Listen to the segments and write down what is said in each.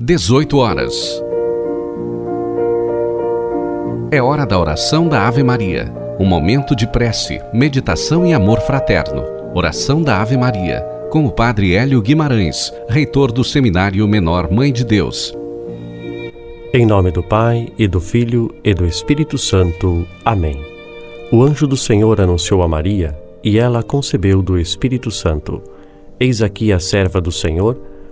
18 horas. É hora da oração da Ave Maria. Um momento de prece, meditação e amor fraterno. Oração da Ave Maria, com o Padre Hélio Guimarães, reitor do Seminário Menor Mãe de Deus. Em nome do Pai, e do Filho, e do Espírito Santo. Amém. O anjo do Senhor anunciou a Maria, e ela concebeu do Espírito Santo. Eis aqui a serva do Senhor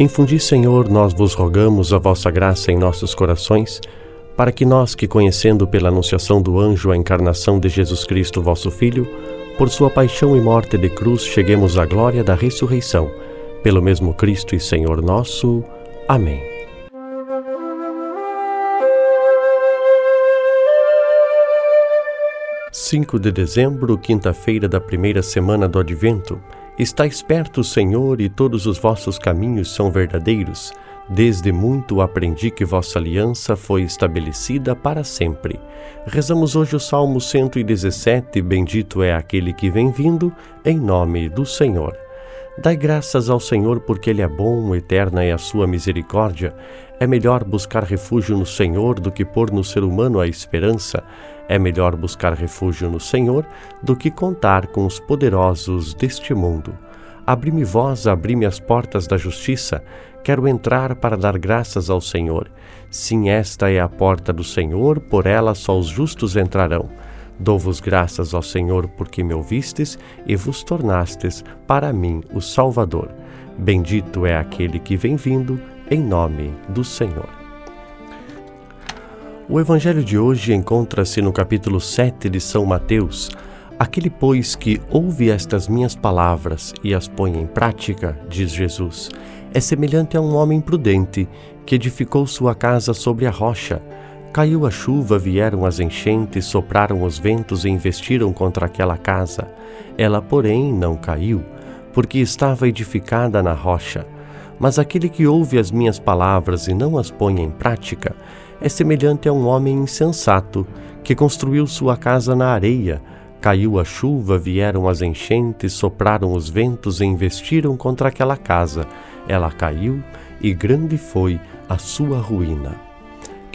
Infundi, Senhor, nós vos rogamos a vossa graça em nossos corações, para que nós, que conhecendo pela anunciação do anjo a encarnação de Jesus Cristo, vosso Filho, por sua paixão e morte de cruz, cheguemos à glória da ressurreição. Pelo mesmo Cristo e Senhor nosso. Amém. Cinco de dezembro, quinta-feira da primeira semana do Advento. Está esperto, Senhor, e todos os vossos caminhos são verdadeiros. Desde muito aprendi que vossa aliança foi estabelecida para sempre. Rezamos hoje o Salmo 117, Bendito é aquele que vem vindo, em nome do Senhor. Dai graças ao Senhor porque Ele é bom, eterna é a sua misericórdia. É melhor buscar refúgio no Senhor do que pôr no ser humano a esperança. É melhor buscar refúgio no Senhor do que contar com os poderosos deste mundo. Abri-me vós, abri-me as portas da justiça. Quero entrar para dar graças ao Senhor. Sim, esta é a porta do Senhor, por ela só os justos entrarão. Dou-vos graças ao Senhor porque me ouvistes e vos tornastes para mim o Salvador. Bendito é aquele que vem vindo, em nome do Senhor. O evangelho de hoje encontra-se no capítulo 7 de São Mateus. Aquele, pois, que ouve estas minhas palavras e as põe em prática, diz Jesus, é semelhante a um homem prudente que edificou sua casa sobre a rocha. Caiu a chuva, vieram as enchentes, sopraram os ventos e investiram contra aquela casa. Ela, porém, não caiu, porque estava edificada na rocha. Mas aquele que ouve as minhas palavras e não as põe em prática, é semelhante a um homem insensato que construiu sua casa na areia. Caiu a chuva, vieram as enchentes, sopraram os ventos e investiram contra aquela casa. Ela caiu e grande foi a sua ruína.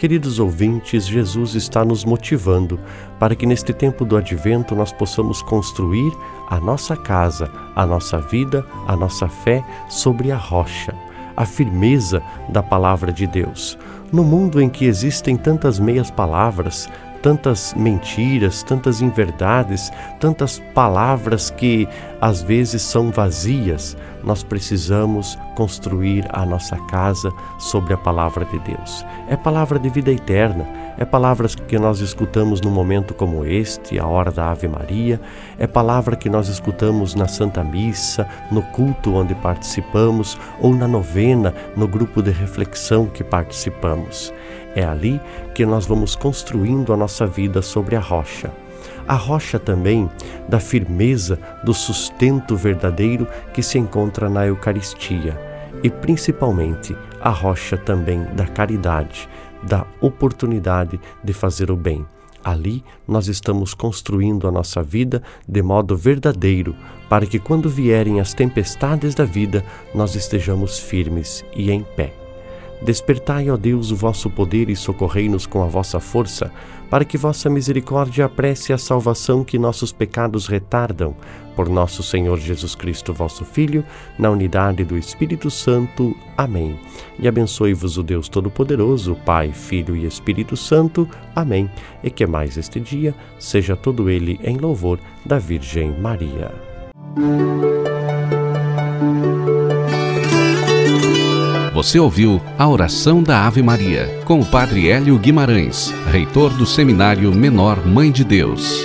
Queridos ouvintes, Jesus está nos motivando para que neste tempo do advento nós possamos construir a nossa casa, a nossa vida, a nossa fé sobre a rocha, a firmeza da palavra de Deus. No mundo em que existem tantas meias palavras, tantas mentiras, tantas inverdades, tantas palavras que às vezes são vazias, nós precisamos construir a nossa casa sobre a palavra de Deus. É palavra de vida eterna, é palavras que nós escutamos num momento como este, a hora da Ave Maria, é palavra que nós escutamos na Santa Missa, no culto onde participamos ou na novena, no grupo de reflexão que participamos. É ali que nós vamos construindo a nossa vida sobre a rocha a rocha também da firmeza do sustento verdadeiro que se encontra na Eucaristia e principalmente a rocha também da caridade, da oportunidade de fazer o bem. Ali nós estamos construindo a nossa vida de modo verdadeiro, para que quando vierem as tempestades da vida, nós estejamos firmes e em pé. Despertai, ó Deus, o vosso poder e socorrei-nos com a vossa força, para que vossa misericórdia apresse a salvação que nossos pecados retardam. Por nosso Senhor Jesus Cristo, vosso Filho, na unidade do Espírito Santo. Amém. E abençoe-vos o Deus Todo-Poderoso, Pai, Filho e Espírito Santo. Amém. E que mais este dia seja todo ele em louvor da Virgem Maria. Você ouviu a oração da Ave Maria com o Padre Hélio Guimarães, reitor do Seminário Menor Mãe de Deus.